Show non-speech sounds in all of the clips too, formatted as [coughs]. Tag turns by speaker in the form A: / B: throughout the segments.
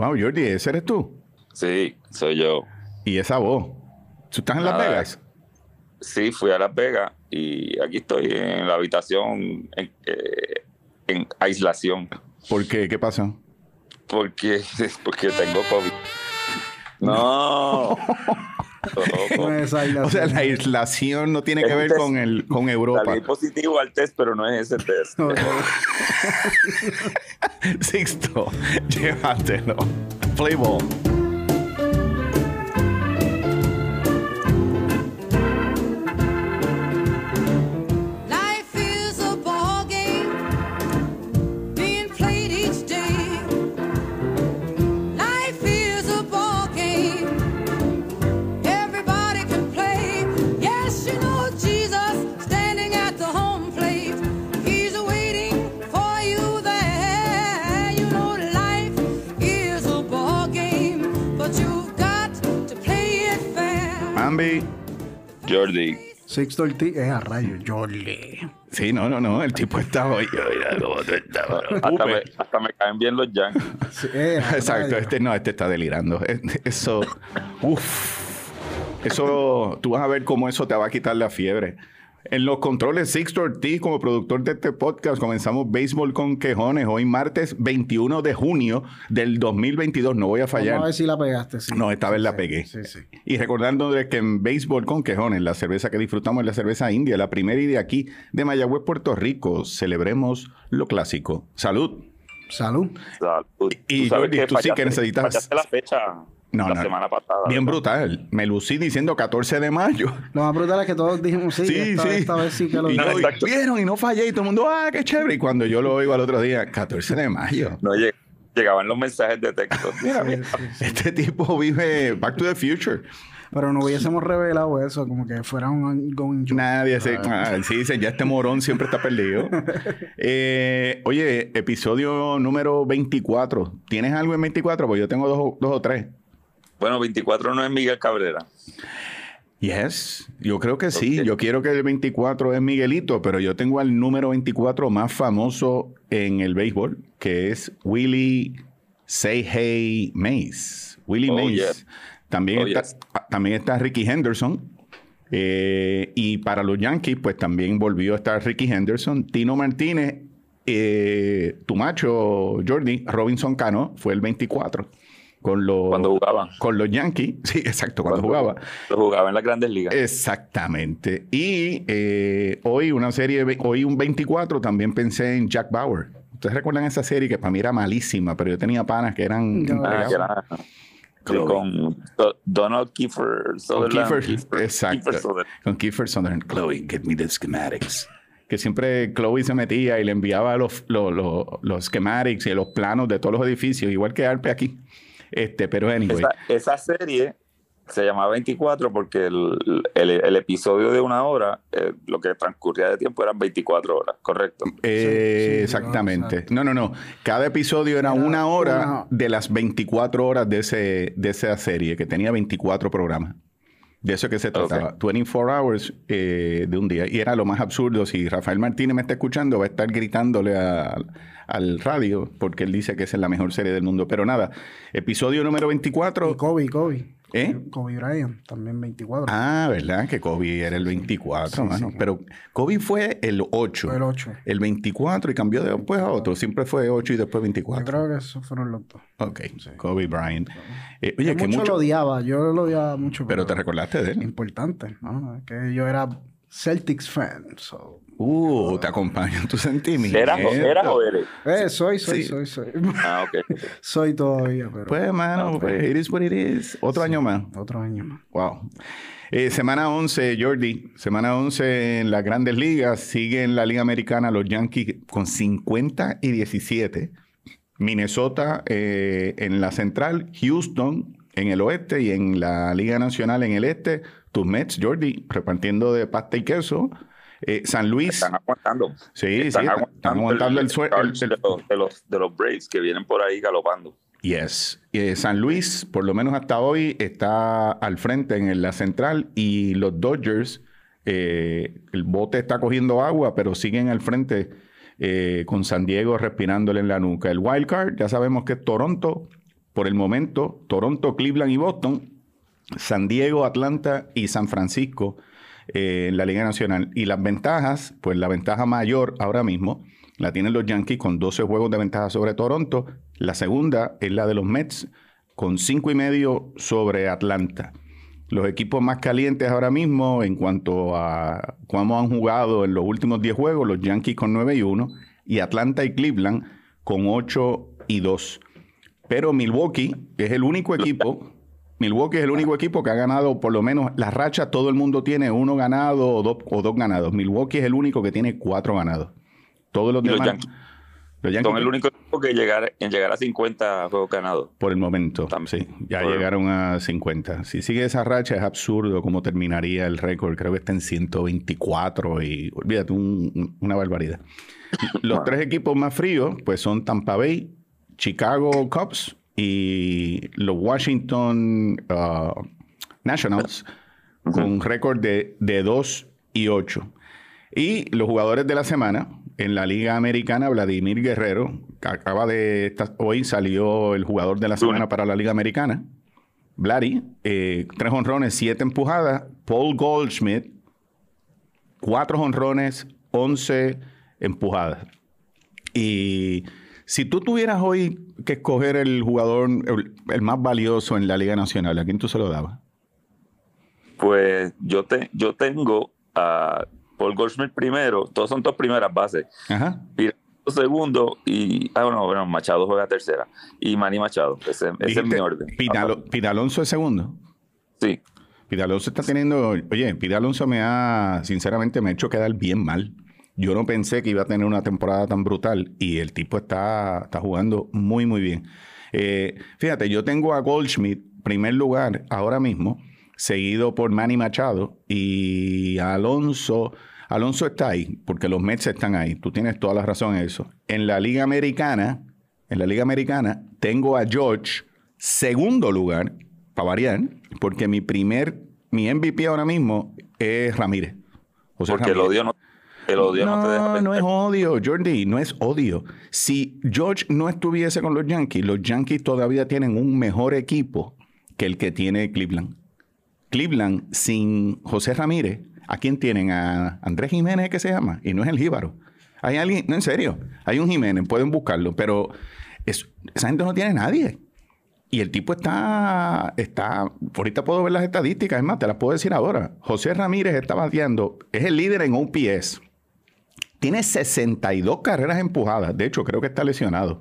A: Wow, Jordi, ¿ese eres tú?
B: Sí, soy yo.
A: ¿Y esa voz? ¿Tú estás en Las. Vegas?
B: Sí, fui a Las Vegas y aquí estoy en la habitación en, eh, en aislación
A: ¿Por qué? ¿Qué pasó?
B: porque, [laughs] porque tengo COVID. No. [laughs]
C: No.
A: O sea, la aislación no tiene que
B: Es
A: ver con, el, con Europa.
B: Salí positivo al test, pero no es ese test.
C: No, no. [laughs]
A: Sixto, llévatelo. Play ball.
B: Jordi.
C: Sixto Ortiz es a rayo. Jordi.
A: Sí, no, no, no. El tipo estaba hoy. Mira cómo tú estás,
B: Hasta me, hasta me caen bien los Yankees.
C: Sí, es a [laughs]
A: Exacto, este no, este está delirando. Eh, Eso, uff. Eso, tú vas a ver cómo eso te va a quitar la fiebre. En los controles, Sixto Ortiz, como productor de este podcast, comenzamos Béisbol con Quejones. Hoy, martes 21 de junio del 2022. No voy a fallar.
C: Vamos a ver si la pegaste. sí.
A: No, esta vez
C: Sí,
A: la pegué. Y recordándoles que en Béisbol con Quejones, la cerveza que disfrutamos es la cerveza india, la primera y de aquí, de Mayagüez, Puerto Rico. Celebremos lo clásico. Salud.
C: Salud.
B: Salud.
A: Y,
B: sabes
A: Jordi, tú sí que
B: fallaste-
A: necesitas-
B: fallaste la fecha
A: No,
B: la
A: no.
B: semana pasada.
A: Bien
B: ¿verdad?
A: brutal. Me lucí diciendo 14 de mayo.
C: Lo más brutal es que todos dijimos sí.
A: Sí,
C: esta,
A: sí.
C: esta vez sí que lo
A: y yo,
B: Exacto.
A: vieron y no fallé y todo el mundo, ah, qué chévere. Y cuando yo lo oigo al otro día, 14 de mayo.
B: No lleg- llegaban los mensajes de texto. Mira, mira.
A: Este tipo vive Back to the Future.
C: Pero no hubiésemos revelado eso, como que fuera un ongoing joke.
A: Nadie se. Ah, sí, dicen, ya este morón siempre está perdido. [laughs] Eh, oye, episodio número 24. ¿Tienes algo en 24? Pues yo tengo dos, o- dos o tres.
B: Bueno, 24 no es Miguel Cabrera.
A: Yes, yo creo que sí. Yo quiero que el 24 es Miguelito, pero yo tengo al número 24 más famoso en el béisbol, que es Willie Say Hey Mays. Willie
B: Oh,
A: Mays.
B: yeah.
A: También,
B: Oh,
A: está,
B: yes.
A: ah, también está Ricky Henderson. Eh, y para los Yankees, pues también volvió a estar Ricky Henderson. Tino Martínez, eh, tu macho, Jordi, Robinson Cano, fue el 24. Con los,
B: Cuando jugaban.
A: con los Yankees. [laughs] Sí, exacto, cuando, jugaba.
B: Lo jugaba en las grandes ligas.
A: Exactamente. Y eh, hoy una serie, hoy un 24, también pensé en Jack Bauer. Ustedes recuerdan esa serie que para mí era malísima, pero yo tenía panas que eran
C: No.
B: Con Do- Donald Kiefer
A: Con
B: Sutherland.
A: Kiefer,
B: Kiefer-
A: exacto.
B: Kiefer Sutherland.
A: Con Kiefer Sutherland. Chloe, give me the schematics. Que siempre Chloe se metía y le enviaba los, los, los, los schematics y los planos de todos los edificios, igual que Arpe aquí. Este, pero anyway.
B: Esa, esa serie se llamaba 24 porque el, el- el episodio de una hora, eh, lo que transcurría de tiempo eran 24 horas, correcto.
A: Eh,
C: Sí, sí,
A: exactamente. No, no, no. Cada episodio era,
C: Era
A: una hora
C: una-
A: de las 24 horas de, ese, de esa serie, que tenía 24 programas. De eso que se trataba. 24 hours eh, de un día. Y era lo más absurdo. Si Rafael Martínez me está escuchando, va a estar gritándole a- al radio, porque él dice que esa es la mejor serie del mundo. Pero nada, episodio número 24.
C: Y Kobe, Kobe.
A: ¿Eh?
C: Kobe Bryant, también 24.
A: Ah, ¿verdad? Que Kobe era el 24,
C: Sí,
A: mano.
C: sí.
A: Pero Kobe fue el 8.
C: Fue el 8.
A: El 24 y cambió después a otro. Siempre fue 8 y después
C: Yo
A: 24.
C: creo que esos fueron los dos.
A: Ok, Kobe Bryant. Eh, oye,
C: Yo
A: que
C: mucho,
A: mucho...
C: lo odiaba, yo lo odiaba mucho.
A: Pero te recordaste de él.
C: Importante, ¿no? Que yo era Celtics fan. so-
A: Uh, te acompañan tus sentimientos.
B: ¿Eras o, eras o eres?
C: Eh, soy, soy,
A: Sí.
C: soy, soy.
B: Ah, ok. [laughs]
C: soy todavía, pero
A: Pues, mano, pues, it is what it is. Otro año más.
C: otro año más.
A: Wow. Eh, semana 11, Jordi. Semana 11 en las grandes ligas. Sigue en la Liga Americana los Yankees con 50 y 17. Minnesota eh, en la central. Houston en el oeste y en la Liga Nacional en el este. Tus Mets, Jordi, repartiendo de pasta y queso. Eh, San Luis.
B: Están aguantando.
A: Sí,
B: están
A: sí, están aguantando el sue- el-
B: charge
A: el-
B: de, los, de, los, de los Braves que vienen por ahí galopando.
A: Yes. Eh, San Luis, por lo menos hasta hoy, está al frente en la central y los Dodgers, eh, el bote está cogiendo agua, pero siguen al frente eh, con San Diego respirándole en la nuca. El wild card, ya sabemos que es Toronto, por el momento, Toronto, Cleveland y Boston, San Diego, Atlanta y San Francisco eh, en la Liga Nacional. Y las ventajas, pues la ventaja mayor ahora mismo la tienen los Yankees con 12 juegos de ventaja sobre Toronto. La segunda es la de los Mets con 5 y medio sobre Atlanta. Los equipos más calientes ahora mismo en cuanto a cómo han jugado en los últimos 10 juegos, los Yankees con 9 y 1 y Atlanta y Cleveland con 8 y 2. Pero Milwaukee es el único equipo, Milwaukee es el único equipo que ha ganado por lo menos la racha, todo el mundo tiene uno ganado o dos, o dos ganados. Milwaukee es el único que tiene cuatro ganados. Todos los
B: los
A: demás. Los Yankees
B: Son el único equipo que llegar, en llegar a 50 juegos ganados.
A: por el momento,
B: También.
A: sí, ya
B: Por-
A: llegaron a 50. Si sigue esa racha es absurdo cómo terminaría el récord. Creo que está en 124 y olvídate, un- un- una barbaridad. Los tres equipos más fríos pues son Tampa Bay, Chicago Cubs y los Washington uh, Nationals con récord de, de 2 y 8. Y los jugadores de la semana en la Liga Americana, Vladimir Guerrero, que acaba de hoy salió el jugador de la semana para la Liga Americana. Vladi, eh, tres honrones, siete empujadas. Paul Goldschmidt, cuatro honrones, once empujadas. Y si tú tuvieras hoy que escoger el jugador, el, el más valioso en la Liga Nacional, ¿a quién tú se lo dabas?
B: Pues yo, te, yo tengo a Paul Goldschmidt primero, todos son dos primeras bases.
A: Ajá.
B: Piralonso segundo y. Ah, bueno, bueno, Machado juega tercera. Y Manny Machado. Ese, ese es mi orden.
A: Pidalo- Pidalonso es segundo.
B: Sí.
A: Pidalonso está teniendo, oye, Pidalonso me ha, sinceramente, me ha hecho quedar bien mal. Yo no pensé que iba a tener una temporada tan brutal y el tipo está, está jugando muy, muy bien. Eh, fíjate, yo tengo a Goldschmidt, primer lugar, ahora mismo, seguido por Manny Machado y Alonso. Alonso está ahí, porque los Mets están ahí. Tú tienes toda la razón en eso. En la Liga Americana, en la Liga Americana, tengo a George, segundo lugar, para variar, porque mi primer, mi MVP ahora mismo es Ramírez. José
B: Porque
A: Ramírez.
B: odio no, el odio no, te deja
A: No, no es odio, Jordi, no es odio. Si George no estuviese con los Yankees, los Yankees todavía tienen un mejor equipo que el que tiene Cleveland. Cleveland sin José Ramírez, ¿a quién tienen? A Andrés Jiménez, que se llama, y no es el Jíbaro. Hay alguien, no en serio, hay un Jiménez, pueden buscarlo, pero es- esa gente no tiene nadie. Y el tipo está, está, ahorita puedo ver las estadísticas, es más, te las puedo decir ahora. José Ramírez está bateando, es el líder en OPS. Tiene 62 carreras empujadas. De hecho, creo que está lesionado.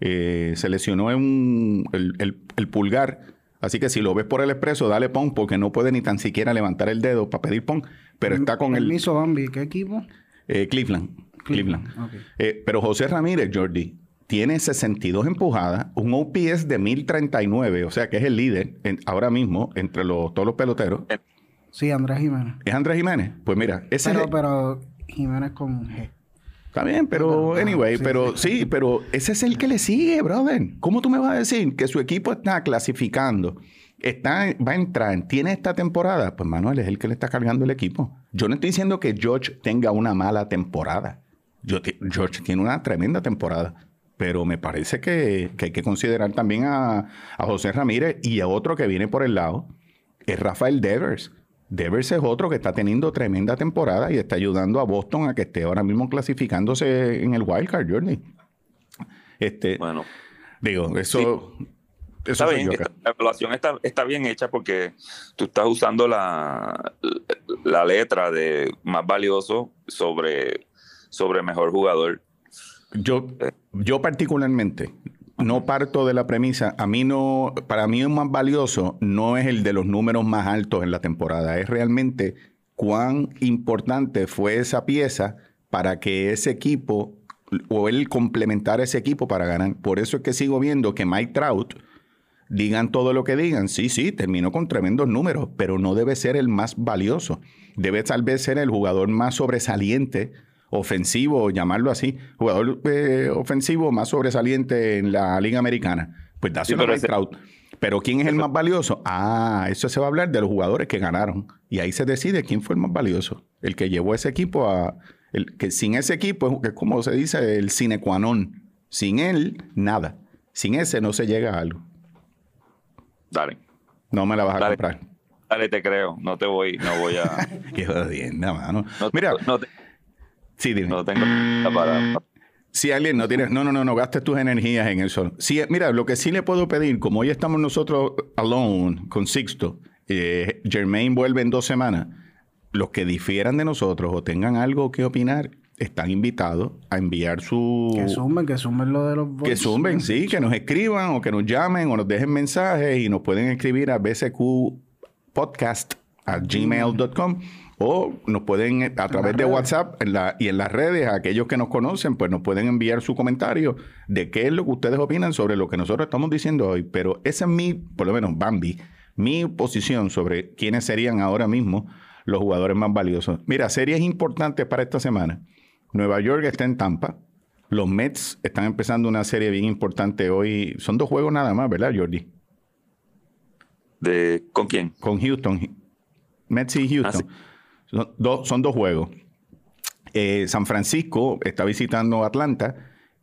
A: Eh, se lesionó en un- el, el- el pulgar. Así que si lo ves por el expreso, dale pon, porque no puede ni tan siquiera levantar el dedo para pedir pon. Pero está con el
C: Permiso, Bambi. ¿Qué equipo?
A: eh, Cleveland. Cleveland. Eh, pero José Ramírez, Jordi, tiene 62 empujadas, un OPS de 1039, o sea que es el líder en- ahora mismo entre los, todos los peloteros.
C: Sí, Andrés Jiménez.
A: ¿Es Andrés Jiménez? Pues mira, ese
C: Pero,
A: es,
C: pero Jiménez con G.
A: Está bien, pero anyway,
C: sí,
A: pero sí, pero ese es el que le sigue, brother. ¿Cómo tú me vas a decir que su equipo está clasificando? Está, va a entrar, tiene esta temporada. Pues Manuel es el que le está cargando el equipo. Yo no estoy diciendo que George tenga una mala temporada. Yo George tiene una tremenda temporada. Pero me parece que, que hay que considerar también a, a José Ramírez y a otro que viene por el lado, es Rafael Devers. Devers es otro que está teniendo tremenda temporada y está ayudando a Boston a que esté ahora mismo clasificándose en el Wildcard Journey. Este,
B: Bueno,
A: digo, eso, eso
B: está bien. esta- la evaluación está, está bien hecha porque tú estás usando la, la letra de más valioso sobre, sobre mejor jugador.
A: Yo, yo particularmente no parto de la premisa, a mí no, para mí el más valioso no es el de los números más altos en la temporada, es realmente cuán importante fue esa pieza para que ese equipo o él complementar ese equipo para ganar. Por eso es que sigo viendo que Mike Trout, digan todo lo que digan, sí, sí, terminó con tremendos números, pero no debe ser el más valioso. Debe tal vez ser el jugador más sobresaliente, ofensivo, llamarlo así, jugador eh, ofensivo más sobresaliente en la Liga Americana. Pues dáselo
B: Sí, pero.
A: Pero ¿quién es el más valioso? Ah, eso se va a hablar de los jugadores que ganaron. Y ahí se decide quién fue el más valioso. El que llevó ese equipo a... El, que sin ese equipo, es- que es como se dice, el sine qua non. Sin él, nada. Sin ese no se llega a algo.
B: Dale,
A: No me la vas a
B: Dale.
A: comprar.
B: dale, te creo. No te voy, no voy a. [laughs]
A: Qué jodienda, mano.
B: No,
A: Mira,
B: no, te-
A: sí, dime.
B: no tengo para.
A: Si alguien no tiene, no, no, no, no gastes tus energías en eso. Sí, mira, lo que sí le puedo pedir, como hoy estamos nosotros alone con Sixto, eh, Jermaine vuelve en dos semanas. Los que difieran de nosotros o tengan algo que opinar, están invitados a enviar su.
C: Que sumen, que sumen lo de los
A: Que
C: voice.
A: zumben, sí, que nos escriban o que nos llamen o nos dejen mensajes y nos pueden escribir a bsqpodcast a gmail.com o nos pueden eh, a través de. WhatsApp en la, y en las redes, a aquellos que nos conocen, pues nos pueden enviar su comentario de qué es lo que ustedes opinan sobre lo que nosotros estamos diciendo hoy. Pero esa es mi, por lo menos Bambi, mi posición sobre quiénes serían ahora mismo los jugadores más valiosos. Mira, series importantes para esta semana. Nueva York está en Tampa. Los Mets están empezando una serie bien importante hoy. Son dos juegos nada más, ¿verdad, Jordi?
B: De, ¿Con quién?
A: Con Houston. Mets y Houston. son, son dos juegos. Eh, San Francisco está visitando Atlanta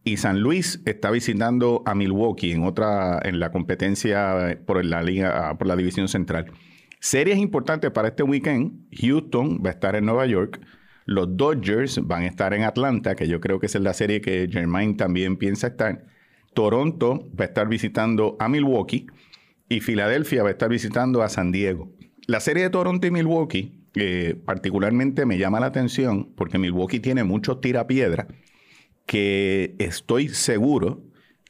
A: y San Luis está visitando a Milwaukee en otra en la competencia por la liga por la división central. Series importantes para este weekend. Houston va a estar en Nueva York. Los Dodgers van a estar en Atlanta, que yo creo que esa es la serie que Germain también piensa estar. Toronto va a estar visitando a Milwaukee y Filadelfia va a estar visitando a San Diego. La serie de Toronto y Milwaukee eh, particularmente me llama la atención porque Milwaukee tiene muchos tirapiedras que estoy seguro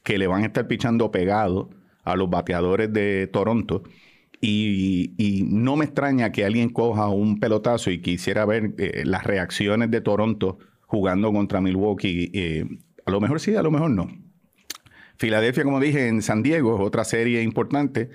A: que le van a estar pichando pegado a los bateadores de Toronto. Y, no me extraña que alguien coja un pelotazo y quisiera ver eh, las reacciones de Toronto jugando contra Milwaukee. Eh, a lo mejor sí, a lo mejor no. Filadelfia, como dije, en San Diego es otra serie importante.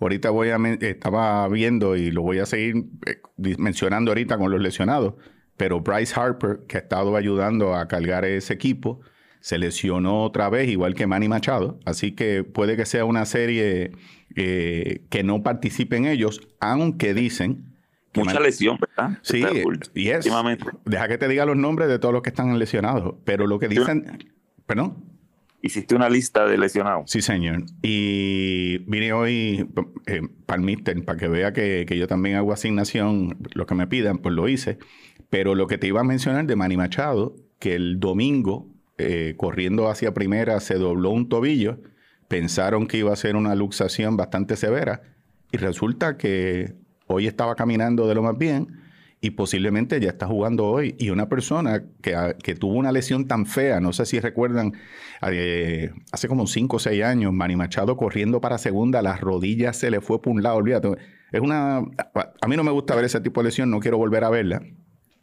A: Ahorita voy a estaba viendo y lo voy a seguir eh, mencionando ahorita con los lesionados. Pero Bryce Harper, que ha estado ayudando a cargar ese equipo, se lesionó otra vez, igual que Manny Machado. Así que puede que sea una serie eh, que no participen ellos, aunque dicen que
B: Mucha lesión, ¿verdad?
A: Sí,
B: Está full.
A: y es.
B: Últimamente.
A: Deja que te diga los nombres de todos los que están lesionados. Pero lo que dicen. Perdón.
B: Hiciste una lista de lesionados.
A: Sí, señor. Y vine hoy eh, para que vea que, que yo también hago asignación, lo que me pidan, pues lo hice. Pero lo que te iba a mencionar de Manny Machado, que el domingo, eh, corriendo hacia primera, se dobló un tobillo, pensaron que iba a ser una luxación bastante severa, y resulta que hoy estaba caminando de lo más bien y posiblemente ya está jugando hoy. Y una persona que, que tuvo una lesión tan fea, no sé si recuerdan, eh, hace como 5 o 6 años, Manny Machado corriendo para segunda, las rodillas se le fue por un lado, olvídate. Es una... A mí no me gusta ver ese tipo de lesión, no quiero volver a verla.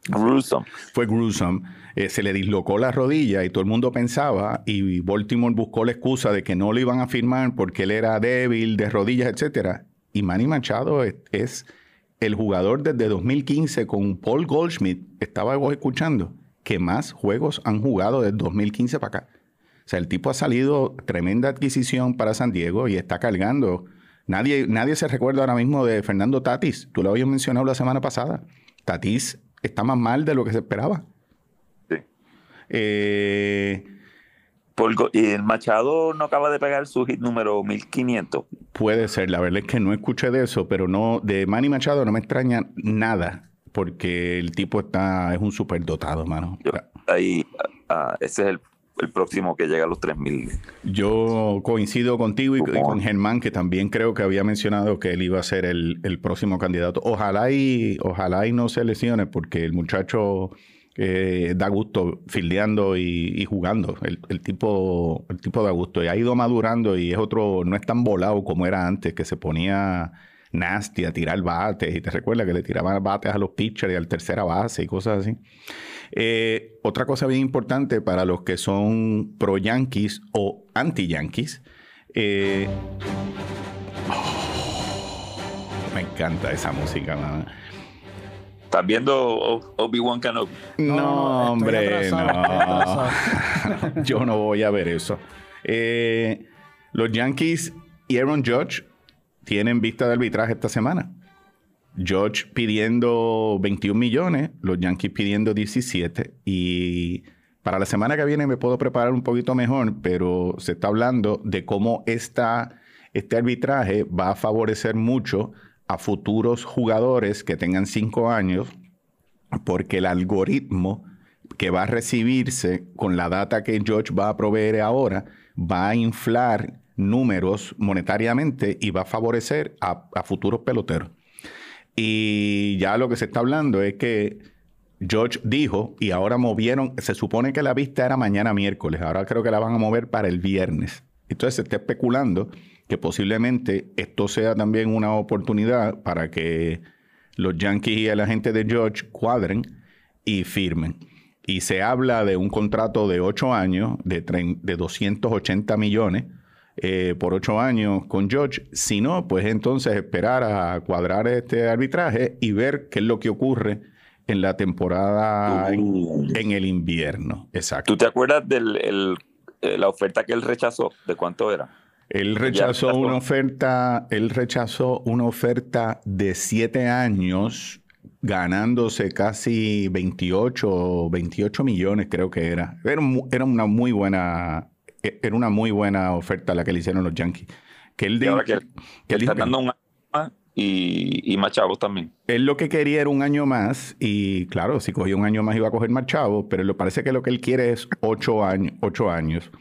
B: Gruesome.
A: Fue gruesome. Eh, se le dislocó la rodilla y todo el mundo pensaba, y Baltimore buscó la excusa de que no lo iban a firmar porque él era débil de rodillas, etcétera. Y Manny Machado es, es el jugador desde 2015 con Paul Goldschmidt, estaba escuchando, que más juegos han jugado desde 2015 para acá. O sea, el tipo ha salido tremenda adquisición para San Diego y está cargando. Nadie, nadie se recuerda ahora mismo de Fernando Tatis. Tú lo habías mencionado la semana pasada. Tatis está más mal de lo que se esperaba.
B: Sí.
A: Eh,
B: Por y el Machado no acaba de pegar su hit número 1500.
A: puede ser, la verdad es que no escuché de eso, pero no de Manny Machado no me extraña nada, porque el tipo está es un superdotado, mano.
B: Yo- ahí, ah, ese es el, el próximo que llega a los 3000.
A: Yo coincido contigo y, y con Germán, que también creo que había mencionado que él iba a ser el, el próximo candidato. Ojalá y, ojalá y no se lesione, porque el muchacho eh, da gusto fildeando y, jugando. El, tipo, el tipo da gusto. Y ha ido madurando y es otro, no es tan volado como era antes, que se ponía nasty a tirar bates. Y te recuerdas que le tiraban bates a los pitchers y al tercera base y cosas así. Eh, otra cosa bien importante para los que son pro Yankees o anti Yankees. eh, oh, me encanta esa música, mano.
B: ¿Estás viendo Obi-Wan Kenobi?
A: No, hombre,
C: atrasado,
A: no. [laughs] Yo no voy a ver eso. Eh, los Yankees y Aaron Judge tienen vista de arbitraje esta semana. Judge pidiendo 21 millones, los Yankees pidiendo 17. Y para la semana que viene me puedo preparar un poquito mejor, pero se está hablando de cómo esta este arbitraje va a favorecer mucho a futuros jugadores que tengan cinco años, porque el algoritmo que va a recibirse con la data que George va a proveer ahora va a inflar números monetariamente y va a favorecer a, futuros peloteros. Y ya lo que se está hablando es que George dijo, y ahora movieron, se supone que la vista era mañana miércoles, ahora creo que la van a mover para el viernes. Entonces se está especulando que posiblemente esto sea también una oportunidad para que los Yankees y la gente de George cuadren y firmen. Y se habla de un contrato de 8 años, de, de 280 millones eh, por 8 años con George. Si no, pues entonces esperar a cuadrar este arbitraje y ver qué es lo que ocurre en la temporada en,
B: Uh.
A: en el invierno. Exacto.
B: ¿Tú te acuerdas de la oferta que él rechazó? ¿De cuánto era?
A: Él rechazó una oferta, él rechazó una oferta de siete años, ganándose casi 28, 28 millones, creo que era. Era, era una muy buena, e- era una muy buena oferta la que le hicieron los Yankees. Que él,
B: Y ahora que,
A: que él
B: está dando un año más y, y más chavos también.
A: él lo que quería era un año más y claro, si cogía un año más iba a coger más chavos, pero le parece que lo que él quiere es ocho años. Ocho años.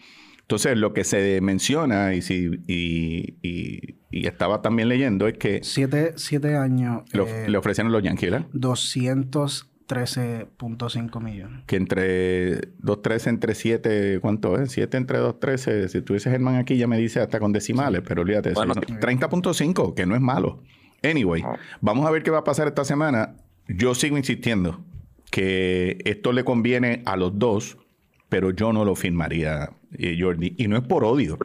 A: Entonces, lo que se menciona y, si, y, y- y estaba también leyendo es que
C: Siete, siete años, eh,
A: le ofrecieron los Yankees, ¿verdad?
C: 213.5 millones.
A: Que entre 2.13 entre 7, ¿cuánto es? 7 entre 2.13. Si tuviese Germán aquí ya me dice hasta con decimales, pero olvídate. eso,
B: Bueno,
A: no,
B: sí.
A: 30.5, que no es malo. Anyway, vamos a ver qué va a pasar esta semana. Yo sigo insistiendo que esto le conviene a los dos, pero yo no lo firmaría, eh, Jordi. Y no es por odio.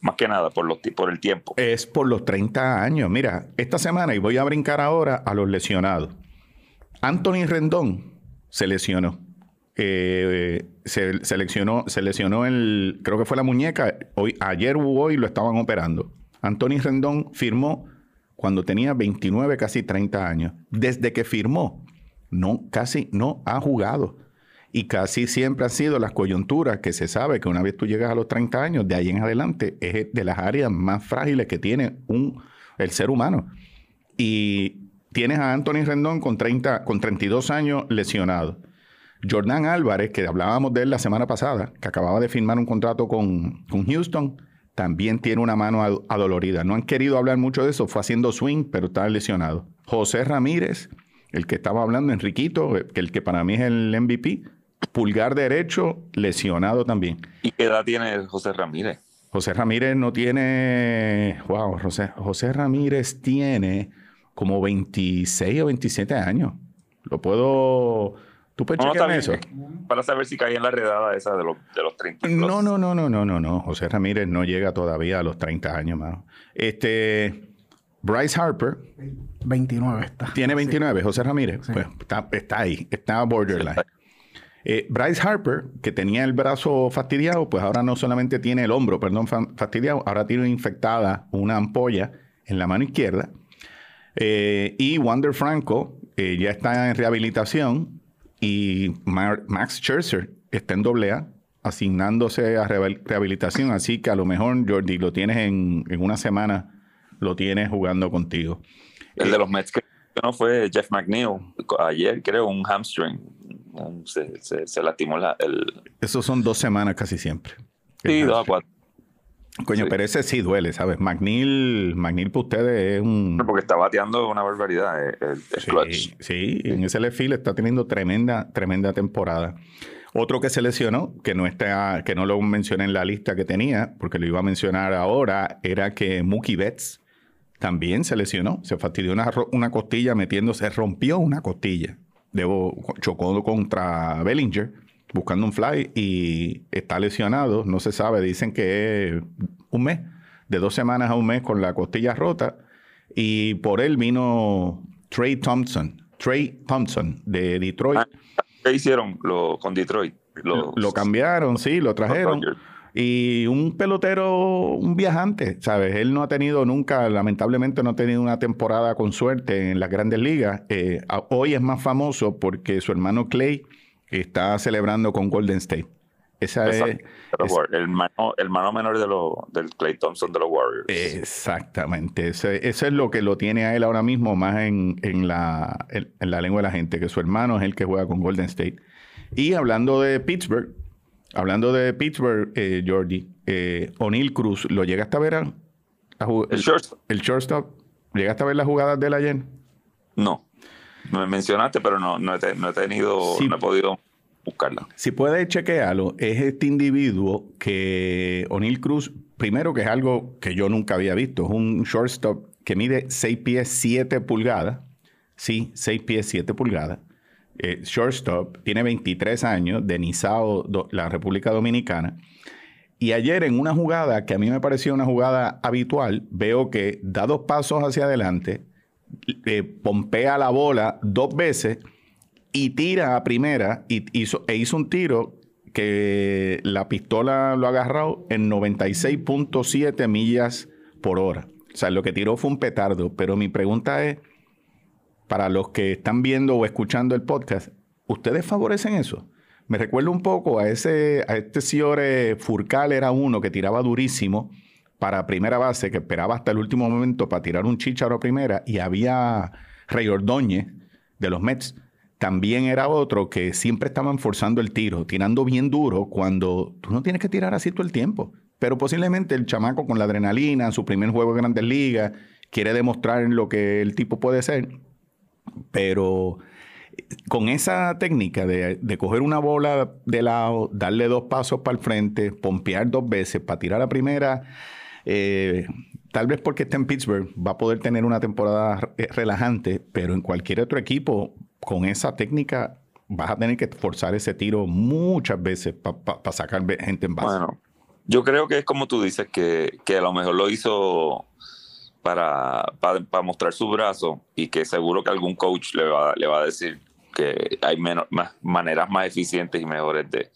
B: Más que nada por, los, por el tiempo.
A: Es por los 30 años. Mira, esta semana, y voy a brincar ahora a los lesionados. Anthony Rendón se lesionó. Eh, se, se lesionó, se lesionó el, creo que fue la muñeca. Hoy, ayer o hoy lo estaban operando. Anthony Rendón firmó cuando tenía 29, casi 30 años. Desde que firmó, no, casi no ha jugado. Y casi siempre han sido las coyunturas que se sabe que una vez tú llegas a los 30 años, de ahí en adelante, es de las áreas más frágiles que tiene un, el ser humano. Y tienes a Anthony Rendón con, 30, con 32 años lesionado. Jordan Álvarez, que hablábamos de él la semana pasada, que acababa de firmar un contrato con, con Houston, también tiene una mano ad- adolorida. No han querido hablar mucho de eso, fue haciendo swing, pero está lesionado. José Ramírez, el que estaba hablando, Enriquito, el que para mí es el MVP, pulgar derecho, lesionado también.
B: ¿Y qué edad tiene José Ramírez?
A: José Ramírez no tiene. Wow, José, José Ramírez tiene como 26 o 27 años. Lo puedo. ¿Tú puedes
B: No, está
A: eso?
B: Para saber si caía en la redada esa de los, de los 30. plus.
A: No, no, no, no, no, no, no. José Ramírez no llega todavía a los 30 años, mano. Este. Bryce Harper
C: 29 está.
A: tiene 29, José Ramírez. Pues está, está ahí, está borderline. Eh, Bryce Harper, que tenía el brazo fastidiado, pues ahora no solamente tiene el hombro, perdón, fa- fastidiado, ahora tiene infectada una ampolla en la mano izquierda. Eh, y Wander Franco eh, ya está en rehabilitación y Mar- Max Scherzer está en doble A, asignándose a rehabil- rehabilitación. Así que a lo mejor, Jordi, lo tienes en, en una semana, lo tienes jugando contigo.
B: El de los Mets que no fue Jeff McNeil. Ayer creo un hamstring. Un- Se, se, se lastimó la, el...
A: Esos son dos semanas casi siempre.
B: Sí, dos a cuatro.
A: Coño,
B: Sí.
A: pero ese sí duele, ¿sabes? McNeil, McNeil para ustedes es un...
B: Porque está bateando una barbaridad. eh, El, el
A: Sí,
B: clutch.
A: sí, en ese left field está teniendo tremenda, tremenda temporada. Otro que se lesionó, que no está, que no lo mencioné en la lista que tenía, porque lo iba a mencionar ahora, era que Mookie Betts también se lesionó. Se fastidió una, una costilla metiéndose, rompió una costilla. Debo, chocó contra Bellinger buscando un fly y está lesionado. No se sabe, dicen que es un mes, de dos semanas a un mes con la costilla rota. Y por él vino Trey Thompson, Trey Thompson de Detroit.
B: Ah, ¿Qué hicieron lo, con Detroit? Los-
A: Lo cambiaron, sí, lo trajeron. Y un pelotero, un viajante, ¿sabes? Él no ha tenido nunca, lamentablemente no ha tenido una temporada con suerte en las grandes ligas. Eh, hoy es más famoso porque su hermano Clay está celebrando con Golden State. Esa es,
B: el, mano, el mano menor de los, del Clay Thompson de los Warriors.
A: Exactamente, ese- eso es lo que lo tiene a él ahora mismo más en, en la, en, en la lengua de la gente, que su hermano es el que juega con Golden State. Y hablando de Pittsburgh, hablando de Pittsburgh, eh, Jordi, eh, O'Neill Cruz, ¿lo llegaste a ver? a-
B: el shortstop,
A: el shortstop? ¿Llegaste a ver las jugadas de él ayer?
B: no. Me mencionaste, pero no, no, he, te- no he tenido,
A: Sí.
B: no he podido buscarla.
A: Si puedes chequearlo, es este individuo que O'Neill Cruz, primero que es algo que yo nunca había visto, es un shortstop que mide 6 pies 7 pulgadas. Sí, 6 pies 7 pulgadas. Eh, shortstop, tiene 23 años, de Nizao, la República Dominicana. Y ayer en una jugada que a mí me parecía una jugada habitual, veo que da dos pasos hacia adelante, pompea la bola dos veces y tira a primera y hizo, e hizo un tiro que la pistola lo agarró en 96.7 millas por hora. O sea, lo que tiró fue un petardo. Pero mi pregunta es, para los que están viendo o escuchando el podcast, ¿ustedes favorecen eso? Me recuerda un poco a ese, a este Ciore Furcal, era uno que tiraba durísimo para primera base, que esperaba hasta el último momento para tirar un chicharo a primera, y había Rey Ordóñez de los Mets. También era otro que siempre estaban forzando el tiro, tirando bien duro cuando tú no tienes que tirar así todo el tiempo. Pero posiblemente el chamaco con la adrenalina, su primer juego de grandes ligas, quiere demostrar lo que el tipo puede ser. Pero con esa técnica de, coger una bola de lado, darle dos pasos para el frente, pompear dos veces para tirar la primera, eh, tal vez porque está en Pittsburgh va a poder tener una temporada eh, relajante, pero en cualquier otro equipo, con esa técnica, vas a tener que forzar ese tiro muchas veces para sacar gente en base.
B: Bueno, yo creo que es como tú dices, que, que a lo mejor lo hizo para, para, mostrar su brazo y que seguro que algún coach le va, le va a decir que hay menos, más, maneras más eficientes y mejores de,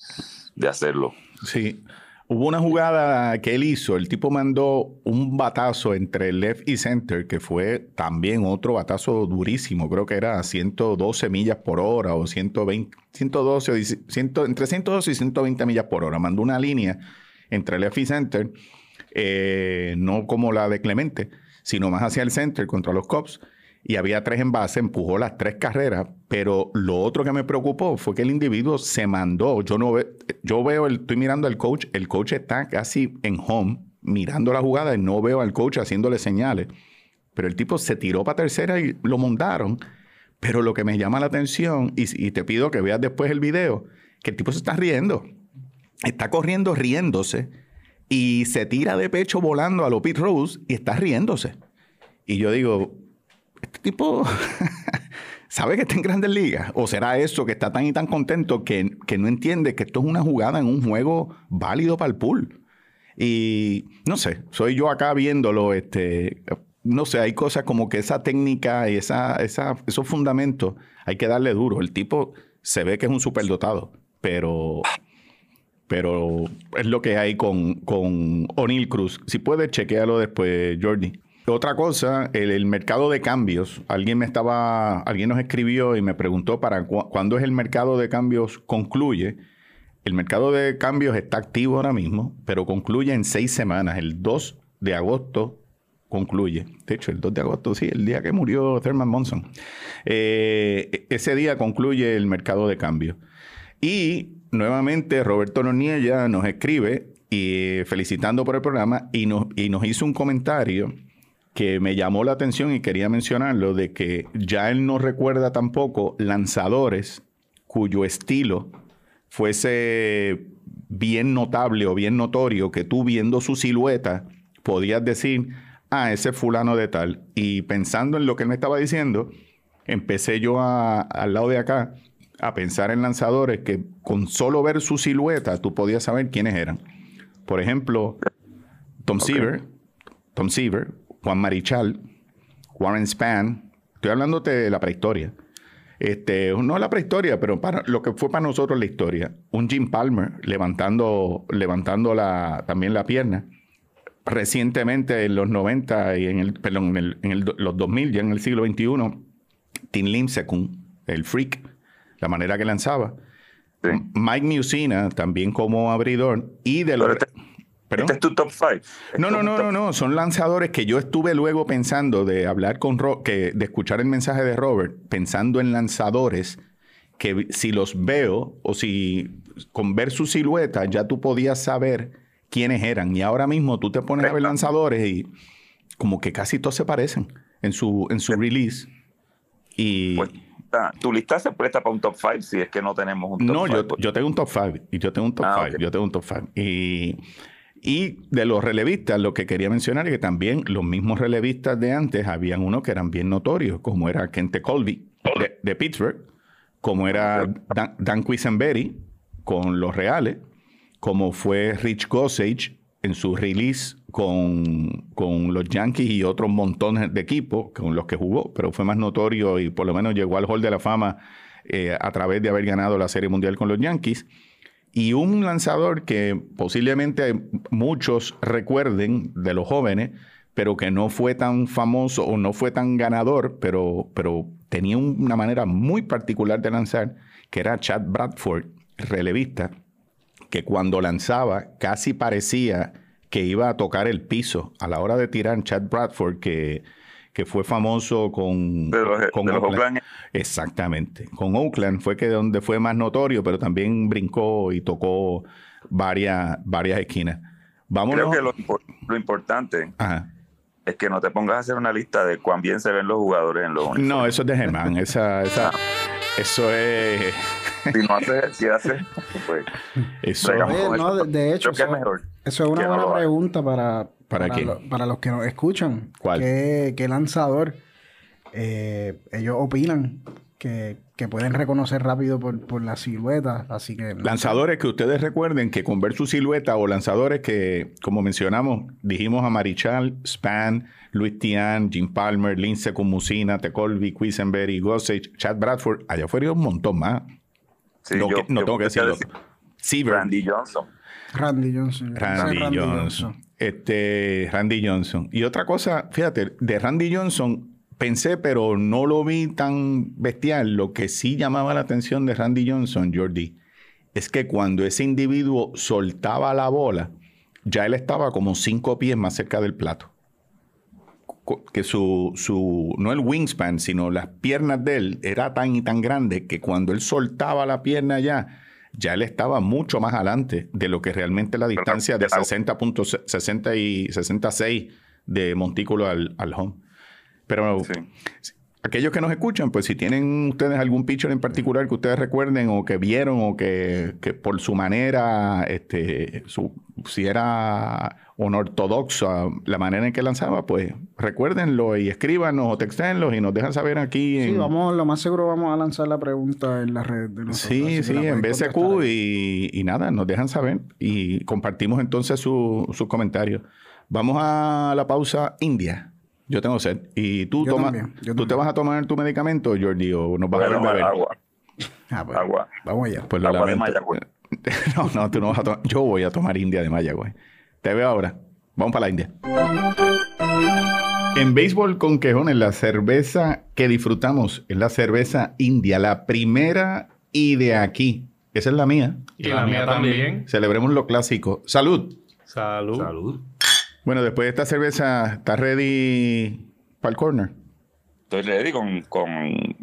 B: de hacerlo.
A: Sí. Hubo una jugada que él hizo, el tipo mandó un batazo entre left y center, que fue también otro batazo durísimo, creo que era a 112 millas por hora o 120, 112, o 10 100 entre 112 y 120 millas por hora. Mandó una línea entre left y center, eh, no como la de Clemente, sino más hacia el center contra los Cubs. Y había tres en base, empujó las tres carreras, pero lo otro que me preocupó fue que el individuo se mandó. Yo no ve, yo veo, el, estoy mirando al coach, el coach está casi en home, mirando la jugada y no veo al coach haciéndole señales. Pero el tipo se tiró para tercera y lo montaron. Pero lo que me llama la atención, y, y te pido que veas después el video, que el tipo se está riendo. Está corriendo riéndose y se tira de pecho volando a lo Pete Rose y está riéndose. Y yo digo, este tipo [laughs] sabe que está en grandes ligas. ¿O será eso que está tan y tan contento que, que no entiende que esto es una jugada en un juego válido para el pool? Y no sé, soy yo acá viéndolo, este, no sé, hay cosas como que esa técnica y esa, esa, esos fundamentos hay que darle duro. El tipo se ve que es un superdotado, pero, pero es lo que hay con, con O'Neill Cruz. Si puedes, chequearlo después, Jordi. Otra cosa, el, mercado de cambios. Alguien me estaba, alguien nos escribió y me preguntó para cu- cuándo es el mercado de cambios concluye. El mercado de cambios está activo ahora mismo, pero concluye en seis semanas. El 2 de agosto concluye. De hecho, el 2 de agosto, sí, el día que murió Thurman Monson. Eh, ese día concluye el mercado de cambios. Y nuevamente Roberto Noniella nos escribe y felicitando por el programa y nos, y nos hizo un comentario que me llamó la atención y quería mencionarlo, de que ya él no recuerda tampoco lanzadores cuyo estilo fuese bien notable o bien notorio, que tú viendo su silueta podías decir, ah, ese es fulano de tal. Y pensando en lo que él me estaba diciendo, empecé yo a- al lado de acá a pensar en lanzadores que con solo ver su silueta tú podías saber quiénes eran. Por ejemplo, Tom Seaver, Tom Seaver, Juan Marichal, Warren Span. Estoy hablándote de la prehistoria. Este, no la prehistoria, pero para lo que fue para nosotros la historia. Un Jim Palmer levantando, levantando la, también la pierna. Recientemente, en los 90 y en el, perdón, en, el- en el los 2000, ya en el siglo XXI, Tim Lincecum, el freak, la manera que lanzaba.
B: Sí.
A: Mike Musina también como abridor y de los...
B: Este-. Este es tu top 5.
A: No, no, no, no, no, son lanzadores que yo estuve luego pensando de hablar con Ro- que de escuchar el mensaje de Robert, pensando en lanzadores que si los veo o si con ver su silueta ya tú podías saber quiénes eran y ahora mismo tú te pones a ver lanzadores y como que casi todos se parecen en su en su release y
B: Pues, ah, tu lista se presta para un top 5 si es que no tenemos un top
A: no,
B: 5.
A: yo, yo tengo un top 5 y yo tengo un top
B: Ah,
A: 5.
B: ok.
A: Yo tengo un top 5. Y, y de los relevistas, lo que quería mencionar es que también los mismos relevistas de antes, habían unos que eran bien notorios, como era Kente Colby de, de Pittsburgh, como era Dan, Dan Quisenberry con los Reales, como fue Rich Gossage en su release con, con los Yankees y otros montones de equipos con los que jugó, pero fue más notorio y por lo menos llegó al Hall de la Fama eh, a través de haber ganado la Serie Mundial con los Yankees. Y un lanzador que posiblemente muchos recuerden de los jóvenes, pero que no fue tan famoso o no fue tan ganador, pero, pero tenía una manera muy particular de lanzar, que era Chad Bradford, relevista, que cuando lanzaba casi parecía que iba a tocar el piso a la hora de tirar Chad Bradford, que, que fue famoso con,
B: De los-
A: con
B: de los
A: Oakland. Exactamente. Con Oakland fue que donde fue más notorio, pero también brincó y tocó varias, varias esquinas. Vámonos.
B: Creo que lo, impor- lo importante
A: Ajá.
B: es que no te pongas a hacer una lista de cuán bien se ven los jugadores en los uniformes.
A: No, eso es de Germán. Esa, esa, eso es.
B: Si no haces, si haces, pues
A: Eso,
C: Oye, no, de, de hecho, eso,
B: mejor
C: eso es una
B: no
C: buena pregunta para,
A: ¿Para
C: lo- para los que nos escuchan.
A: ¿Cuál?
C: ¿Qué, qué lanzador eh, ellos opinan que, que pueden reconocer rápido por, por la silueta? Así que... no.
A: Lanzadores que ustedes recuerden que con ver su silueta o lanzadores que, como mencionamos, dijimos a Marichal, Span, Luis Tian, Jim Palmer, Lince Musina, Tecolby, Quisenberry, Gossage, Chad Bradford, allá fueron un montón más.
B: Sí,
A: no
B: yo-
A: que- no
B: yo
A: tengo que decirlo.
B: decir
A: Seaver,
B: Randy Johnson.
C: Randy Johnson.
A: Randy,
C: es
A: Johnson. Este, Randy Johnson. Y otra cosa, fíjate, de Randy Johnson pensé, pero no lo vi tan bestial. Lo que sí llamaba la atención de Randy Johnson, Jordi, es que cuando ese individuo soltaba la bola, ya él estaba como cinco pies más cerca del plato. Que su, su, no el wingspan, sino las piernas de él era tan y tan grande que cuando él soltaba la pierna ya, ya él estaba mucho más adelante de lo que realmente la distancia de 60.60 y 66 de montículo al, al home. Pero
B: Sí.
A: aquellos que nos escuchan, pues si tienen ustedes algún pitcher en particular que ustedes recuerden o que vieron o que, que por su manera, este, su, si era unortodoxa la manera en que lanzaba, pues recuérdenlo y escríbanos o textenlos y nos dejan saber aquí.
C: Sí,
A: en-
C: vamos, lo más seguro vamos a lanzar la pregunta en la red de nosotros.
A: Sí, sí, en
C: ahí.
A: y, y nada, nos dejan saber y compartimos entonces su- sus comentarios. Vamos a la pausa india. Yo tengo sed. ¿Y tú,
C: Yo
A: tomas,
C: también, yo
A: tú te vas a tomar tu medicamento, Jordi, o nos vas
B: Voy
A: a
B: tomar
A: beber?
B: agua. [laughs]
C: Ah, pues,
B: Agua.
C: Vamos allá.
A: Pues lo
B: Agua de. Mayagüez. [laughs]
A: no, no, tú no vas a tomar. Yo voy a tomar India de Mayagüez. Te veo ahora. Vamos para la India. En béisbol con quejones, la cerveza que disfrutamos es la cerveza india, la primera y de aquí. Esa es la mía.
D: Y la mía también.
A: Celebremos lo clásico. Salud.
D: Salud.
E: Salud.
A: Bueno, después de esta cerveza, ¿estás ready para el corner?
B: Estoy ready con, con...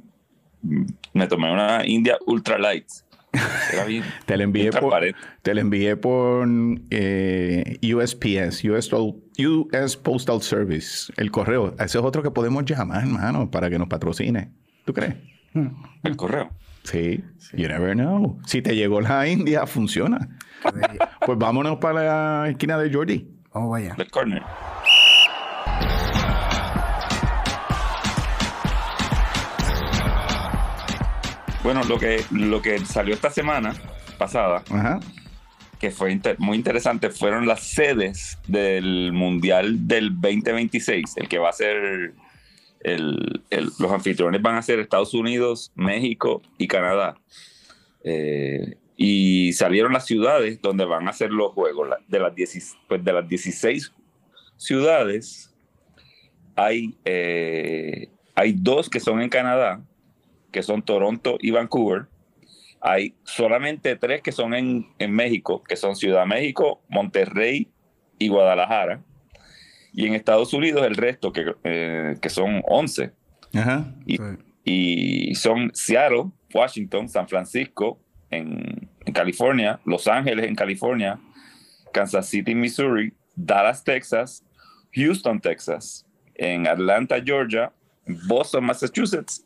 B: Me tomé una India Ultra Light. Era bien,
A: Te la envié
B: bien
A: por,
B: transparente.
A: te la envié por eh, USPS, US, US Postal Service, el correo. Ese es otro que podemos llamar, hermano, para que nos patrocine. ¿Tú crees?
B: El correo.
A: Sí, you never know. Si te llegó la India, funciona. Pues vámonos para la esquina de Jordi.
C: Vamos allá.
B: Del corner. Bueno, lo que, lo que salió esta semana pasada,
A: Ajá.
B: que fue inter- muy interesante, fueron las sedes del Mundial del 2026, el que va a ser, el- el- los anfitriones van a ser Estados Unidos, México y Canadá. Eh, y salieron las ciudades donde van a ser los juegos. De las, 16 pues de las 16 ciudades, hay, eh, hay dos que son en Canadá, que son Toronto y Vancouver. hay solamente tres que son en, en México, que son Ciudad México, Monterrey y Guadalajara. Y en Estados Unidos el resto, que, eh, que son 11.
A: Ajá.
B: Y,
C: Sí.
B: y son Seattle, Washington, San Francisco en, en California, Los Ángeles en California, Kansas City, Missouri, Dallas, Texas, Houston, Texas, en Atlanta, Georgia, Boston, Massachusetts,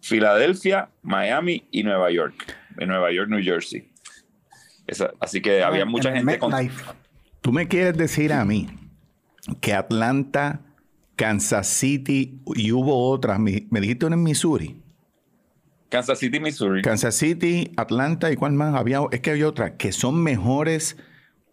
B: Filadelfia, Miami y Nueva York. En Nueva York, New Jersey. Esa- así que había
C: En
B: mucha gente con...
A: Tú me quieres decir a mí que Atlanta, Kansas City y hubo otras, me, me dijiste una en Missouri.
B: Kansas City, Missouri.
A: Kansas City, Atlanta y cuál más había, es que había otra que son mejores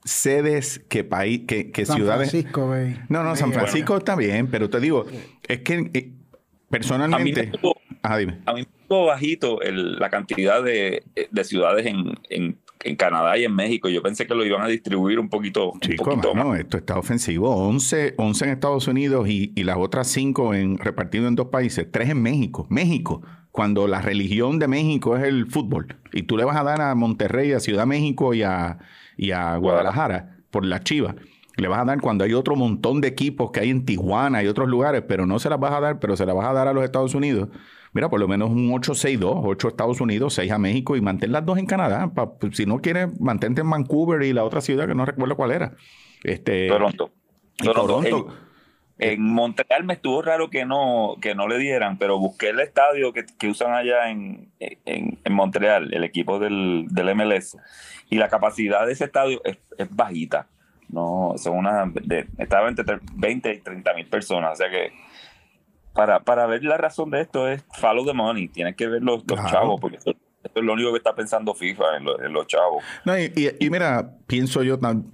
A: sedes que país, que, que
C: San
A: ciudades.
C: Francisco, Bay.
A: No, no, San Francisco está bien, pero te digo, es que eh,
B: A mí me
A: personalmente.
B: estuvo-
A: Ajá, dime.
B: a mí me estuvo bajito el- la cantidad de, de ciudades en, en- en Canadá y en México. Yo pensé que lo iban a distribuir un poquito, un
A: Chico,
B: poquito
A: mano,
B: más.
A: esto está ofensivo. 11, 11 en Estados Unidos y, y las otras 5 en, repartido en dos países. 3 en México. México, cuando la religión de México es el fútbol. Y tú le vas a dar a Monterrey, a Ciudad México y a, y a Guadalajara por la Chivas. Le vas a dar cuando hay otro montón de equipos que hay en Tijuana y otros lugares, pero no se las vas a dar, pero se las vas a dar a los Estados Unidos. Mira, por lo menos un 8-6-2, 8 Estados Unidos, 6 a México y mantén las dos en Canadá. Pa- pues, si no quieres, mantente en Vancouver y la otra ciudad que no recuerdo cuál era. Este,
B: Toronto. Toronto.
A: Toronto.
B: En, en Montreal me estuvo raro que no, que no le dieran, pero busqué el estadio que, que usan allá en, en, en Montreal, el equipo del, del MLS, y la capacidad de ese estadio es, es bajita. No, son una, de, estaba entre 20 y 30 mil personas, o sea que para, para ver la razón de esto es follow the money, tienes que ver los, los
A: Claro.
B: chavos, porque esto, esto es lo único que está pensando FIFA en, los- en los chavos.
A: No, y, y- y mira, pienso yo, tan-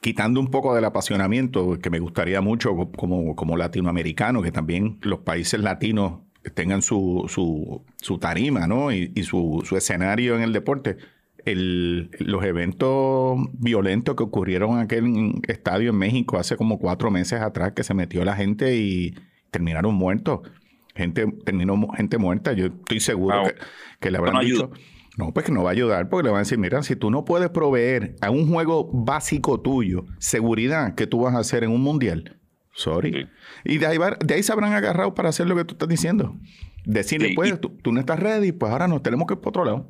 A: quitando un poco del apasionamiento, que me gustaría mucho co- como, como latinoamericano, que también los países latinos tengan su, su, su tarima, ¿no? Y, y su, su escenario en el deporte. El- los eventos violentos que ocurrieron en aquel estadio en México hace como cuatro meses atrás, que se metió la gente y terminaron muertos. Gente, terminó gente muerta. Yo estoy seguro que, que le
B: no
A: habrán
B: ayuda.
A: dicho. No, pues que no va a ayudar porque le van a decir, mira, si tú no puedes proveer a un juego básico tuyo seguridad que tú vas a hacer en un mundial, sorry.
B: Sí.
A: Y de ahí, va- de ahí se habrán agarrado para hacer lo que tú estás diciendo. Decirle,
B: Sí,
A: pues,
B: y-
A: tú, tú no estás ready, pues ahora nos tenemos que ir para otro lado.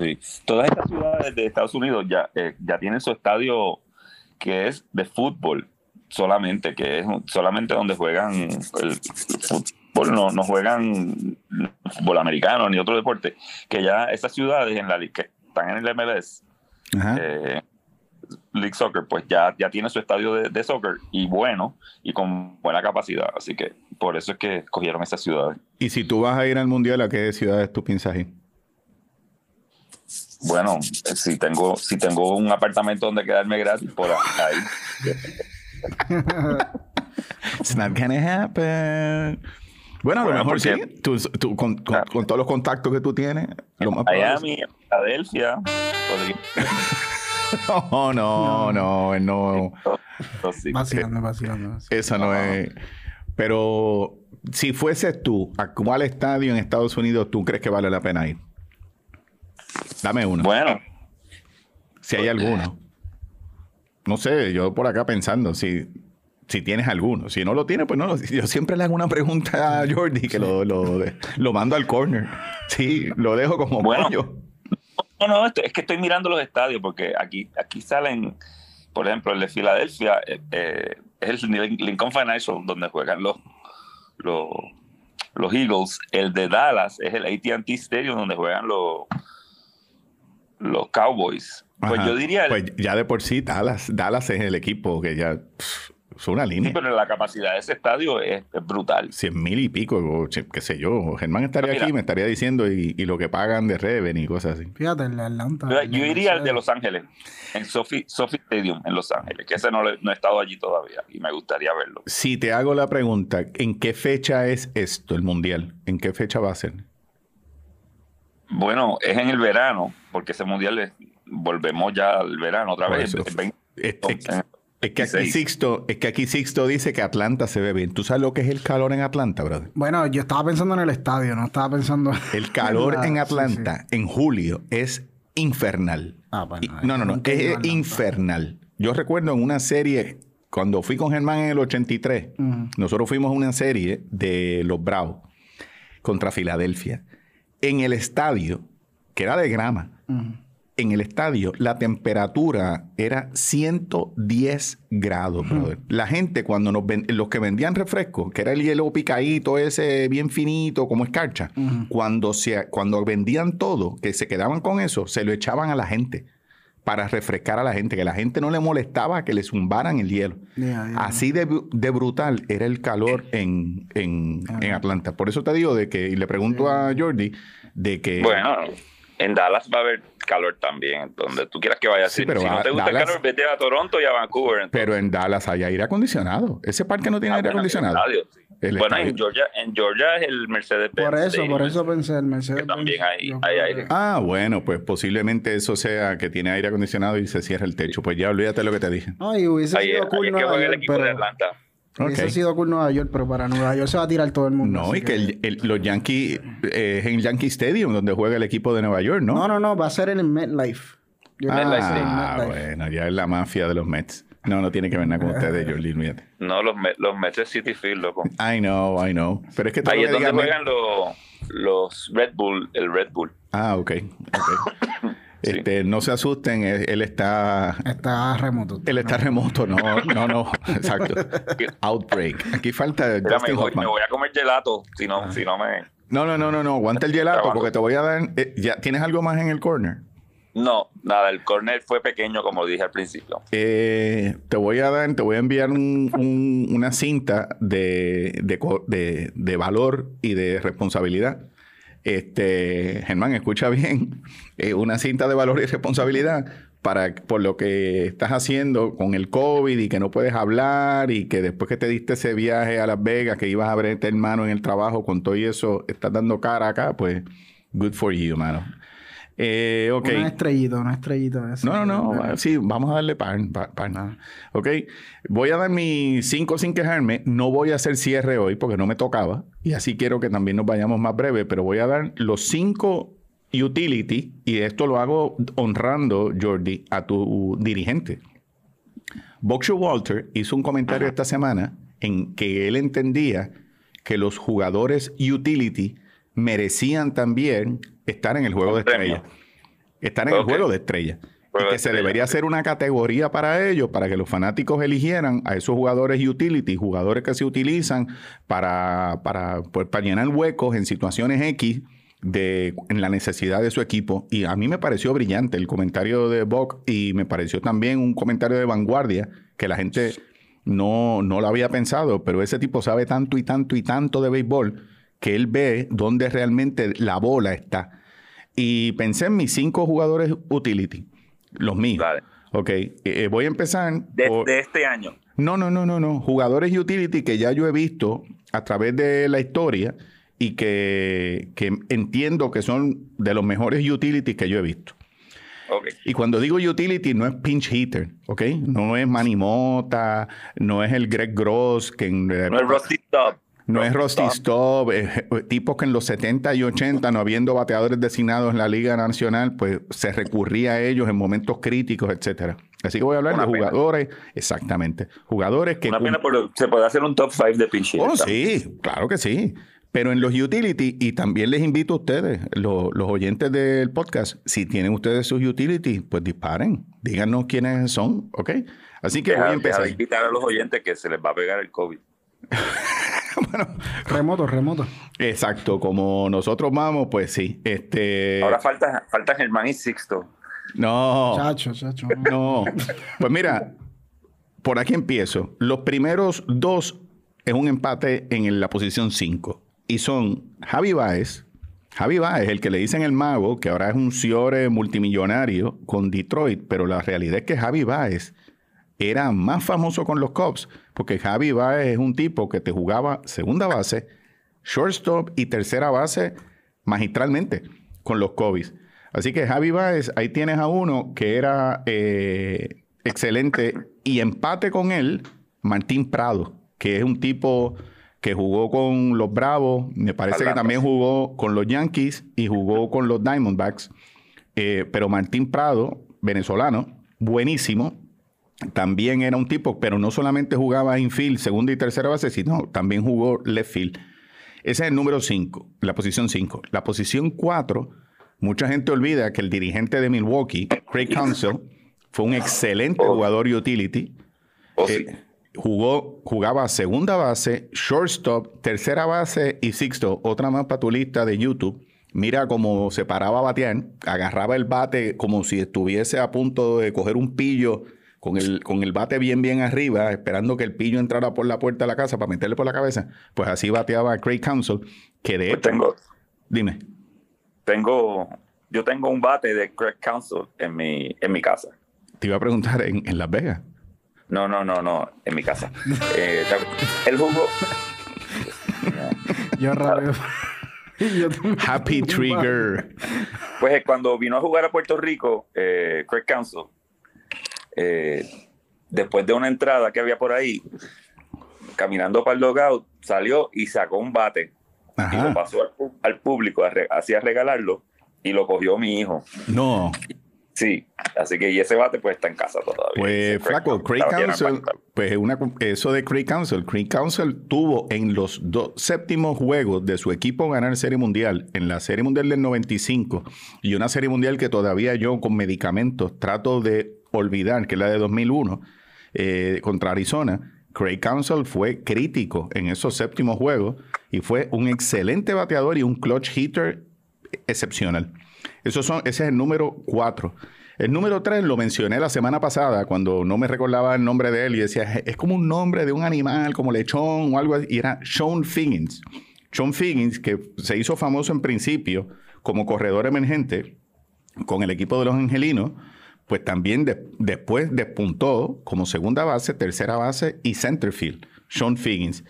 B: Sí. Todas estas ciudades de Estados Unidos ya, eh, ya tienen su estadio que es de fútbol solamente, que es solamente donde juegan el fútbol, no, no juegan fútbol americano ni otro deporte, que ya esas ciudades en la que están en el MLS, eh, League Soccer, pues ya, ya tiene su estadio de, de soccer y bueno, y con buena capacidad, así que por eso es que escogieron esas ciudades.
A: Y si tú vas a ir al mundial, ¿a qué ciudades tú piensas ir?
B: Bueno, si tengo, si tengo un apartamento donde quedarme gratis, por ahí. [laughs]
A: It's not gonna happen. Bueno, a lo
B: Bueno,
A: mejor sí.
B: porque-
A: Tú, tú con, con-
B: Claro.
A: con todos los contactos que tú tienes, lo más
B: Miami, Filadelfia, podría- [laughs]
A: No, no, no, no.
B: sí.
C: Vacilando, vacilando.
A: Eso no es. Pero si fueses tú, ¿a cuál estadio en Estados Unidos tú crees que vale la pena ir? Dame uno.
B: Bueno,
A: si hay alguno. No sé, yo por acá pensando, si, si tienes alguno. Si no lo tienes, pues no. lo- Yo siempre le hago una pregunta a Jordi que lo, lo, lo mando al corner. Sí, lo dejo como
B: Bueno.
A: pollo.
B: no, no, esto- es que estoy mirando los estadios porque aquí, aquí salen, por ejemplo, el de Filadelfia eh, eh, es el Lin- Lincoln Financial donde juegan los, los, los Eagles. El de Dallas es el AT&T Stadium donde juegan los, los Cowboys. Pues
A: Ajá.
B: yo diría, el-
A: Pues ya de por sí, Dallas, Dallas es el equipo que ya pff, es una
B: sí,
A: línea.
B: pero la capacidad de ese estadio es, es brutal.
A: Cien mil y pico, o qué sé yo. Germán estaría
B: Mira.
A: aquí, me estaría diciendo y, y lo que pagan de revenue y cosas así.
C: Fíjate, el de Atlanta.
B: Yo, iría al de. Los Ángeles, en Sophie, Sophie Stadium en Los Ángeles, que ese no, le- no he estado allí todavía y me gustaría verlo.
A: Si te hago la pregunta, ¿en qué fecha es esto, el mundial? ¿En qué fecha va a ser?
B: Bueno, es en el verano, porque ese mundial es- volvemos ya al verano otra vez.
A: eso.
B: el 20
A: Este-
B: en
A: Es que aquí
B: 26.
A: Sixto, es que aquí Sixto dice que Atlanta se ve bien. ¿Tú sabes lo que es el calor en Atlanta, brother?
C: Bueno, yo estaba pensando en el estadio, no estaba pensando... [laughs]
A: El calor [laughs] en
C: sí,
A: Atlanta en julio es infernal.
C: Ah, bueno,
A: Y- no, no, no, es infernal. Yo recuerdo en una serie, cuando fui con Germán en el 83,
C: Ujú.
A: nosotros fuimos a una serie de los Bravos contra Filadelfia. En el estadio, que era de grama, en el estadio la temperatura era 110 grados, brother. La gente cuando nos ven- los que vendían refresco, que era el hielo picadito ese bien finito como escarcha, cuando se cuando vendían todo, que se quedaban con eso, se lo echaban a la gente para refrescar a la gente, que la gente no le molestaba que le zumbaran el hielo. Así de, bru- de brutal era el calor en, en- en Atlanta. Por eso te digo de que, y le pregunto a Jordi, de que...
B: Bueno, en Dallas va a haber calor también, donde tú quieras que vayas.
A: Sí,
B: si
A: pero
B: si
A: a-
B: no te gusta
A: Dallas-
B: el calor, vete a Toronto y a Vancouver. entonces.
A: Pero en Dallas hay aire acondicionado. Ese parque no tiene
B: Ah,
A: aire
B: bueno,
A: acondicionado.
B: el estadio, sí.
A: El
B: bueno, en Georgia, en Georgia es el Mercedes-Benz.
C: Por eso, por eso pensé el Mercedes.
B: Que también hay- hay aire.
A: Ah, bueno, pues posiblemente eso sea que tiene aire acondicionado y se cierra el techo. Pues ya olvídate lo que te dije.
C: Ay, hubiese
B: Ahí,
C: sido cool Nueva
B: el
C: York,
B: de
C: pero... Sido cool Nueva York, pero para Nueva York se va a tirar todo el mundo.
A: No, y que el- el- los Yankees eh, es en Yankee Stadium donde juega el equipo de Nueva York, ¿no?
C: No, no, no, va a ser en el MetLife. Yo
A: Ah,
C: MetLife.
A: bueno, ya es la mafia de los Mets. No, no tiene que ver nada con ustedes, [laughs] Jordi, olvídate.
B: No, los, los Mets de City Field, loco.
A: I know, I know. Pero es que
B: Ahí es donde
A: diga
B: juegan los, los Red Bull, el Red Bull.
A: Ah, ok. ok. [coughs] Este, no se asusten, él, él está
C: Está remoto.
A: él está remoto, no, no, no, [laughs] exacto. Outbreak. Aquí falta
B: Mira, me
A: Dustin
B: voy, me voy a comer gelato, si
A: Ah.
B: no, si no me...
A: No, no, no, no, no, aguanta el gelato porque te voy a dar. eh, ya, ¿Tienes algo más en el corner?
B: No, nada, el corner fue pequeño, como dije al principio.
A: Eh, te voy a dar, te voy a enviar un- un- una cinta de, valor y de responsabilidad. Este, Germán, escucha bien. Eh, una cinta de valor y responsabilidad para por lo que estás haciendo con el COVID y que no puedes hablar y que después que te diste ese viaje a Las Vegas, que ibas a abrirte hermano en el trabajo con todo y eso, estás dando cara acá, pues good for you, mano. Eh, ok.
C: Una estrellita, una estrellita. esa.
A: No, no, no. Sí, vamos a darle pan. pan, pan. Ok. Voy a dar mis cinco sin quejarme. No voy a hacer cierre hoy porque no me tocaba. Y así quiero que también nos vayamos más breve. Pero voy a dar los cinco utility. Y esto lo hago honrando, Jordi, a tu dirigente. Boxer Walter hizo un comentario esta semana en que él entendía que los jugadores utility merecían también estar en el juego de
B: Un premio.
A: estrella. Estar en el juego de estrella.
B: Juego
A: y que se debería hacer una categoría para ellos, para que los fanáticos eligieran a esos jugadores utility, jugadores que se utilizan para, para, pues, para llenar huecos en situaciones X de, en la necesidad de su equipo. Y a mí me pareció brillante el comentario de Bock y me pareció también un comentario de vanguardia que la gente no, no lo había pensado, pero ese tipo sabe tanto y tanto y tanto de béisbol que él ve dónde realmente la bola está. Y pensé en mis cinco jugadores utility, los míos.
B: Dale.
A: Ok, eh, eh, voy a empezar.
B: De,
A: por-
B: de este año.
A: no, no, no, no, no. Jugadores utility que ya yo he visto a través de la historia y que, que entiendo que son de los mejores utilities que yo he visto.
B: Ok.
A: Y cuando digo utility, no es pinch hitter, ¿ok? No es Manny Mota, no es el Greg Gross, que en-
B: No es Rusty Stubb.
A: No es Rusty Staub, eh, eh, tipos que en los 70 y 80, no habiendo bateadores designados en la Liga Nacional, pues se recurría a ellos en momentos críticos, etcétera. Así que voy a hablar
B: Una
A: de
B: pena.
A: jugadores, exactamente, jugadores que...
B: Una pena, pero se puede hacer un top 5 de pinch
A: Oh, sí, claro que sí. Pero en los utility, y también les invito a ustedes, lo- los oyentes del podcast, si tienen ustedes sus utility, pues disparen. Díganos quiénes son, ¿ok? Así que
B: Deja,
A: voy a
B: deja
A: empezar.
B: de invitar a los oyentes que se les va a pegar el COVID. [laughs]
C: Remoto, remoto.
A: Exacto, como nosotros vamos, pues sí. Este,
B: Ahora falta, falta Germán y Sixto.
A: no,
C: Chacho, chacho.
A: no. Pues mira, por aquí empiezo. Los primeros dos es un empate en la posición 5. Y son Javi Baez. Javi Baez, el que le dicen el mago, que ahora es un Ciore multimillonario con Detroit, pero la realidad es que Javi Baez era más famoso con los Cubs, porque Javi Baez es un tipo que te jugaba segunda base, shortstop y tercera base magistralmente con los Cubs. Así que Javi Baez, ahí tienes a uno que era eh, excelente. Y empate con él, Martín Prado, que es un tipo que jugó con los Bravos, me parece que también jugó con los Yankees y jugó con los Diamondbacks. Eh, pero Martín Prado, venezolano, buenísimo. También era un tipo, pero no solamente jugaba infield, segunda y tercera base, sino también jugó left field. Ese es el número 5, la posición 5. La posición 4, mucha gente olvida que el dirigente de Milwaukee, Craig Counsell, fue un excelente
B: Oh.
A: jugador utility.
B: Oh,
A: Eh, jugó, jugaba segunda base, shortstop, tercera base y sexto. Otra más para tu lista de YouTube. Mira cómo se paraba a batear, agarraba el bate como si estuviese a punto de coger un pillo con el, con el bate bien, bien arriba, esperando que el pillo entrara por la puerta de la casa para meterle por la cabeza. Pues así bateaba Craig Counsell, que de
B: Pues
A: hecho...
B: tengo,
A: Dime.
B: tengo, yo tengo un bate de Craig Council en mi, en mi casa.
A: Te iba a preguntar en, en Las Vegas.
B: No, no, no, no, en mi casa. Eh, el jugo,
C: Yo [laughs] [laughs] tengo
A: Happy Trigger.
B: pues eh, cuando vino a jugar a Puerto Rico, eh, Craig Council, eh, después de una entrada que había por ahí, caminando para el logout, salió y sacó un bate y lo pasó al, al público, a re- así a regalarlo, y lo cogió mi hijo.
A: No.
B: Sí, así que y ese bate pues está en casa todavía.
A: Pues flaco, Craig Council, pues una, eso de Craig Council, Craig Council tuvo en los dos séptimos juegos de su equipo ganar Serie Mundial, en la Serie Mundial del 95 y una Serie Mundial que todavía yo con medicamentos trato de olvidar, que es la de 2001 eh, contra Arizona. Craig Council fue crítico en esos séptimos juegos y fue un excelente bateador y un clutch hitter excepcional. Esos son, ese es el número 4. El número 3 lo mencioné la semana pasada cuando no me recordaba el nombre de él y decía, es como un nombre de un animal, como lechón o algo así. Y era Sean Figgins. Sean Figgins, que se hizo famoso en principio como corredor emergente con el equipo de los Angelinos, pues también de- después despuntó como segunda base, tercera base y centerfield. Sean Figgins.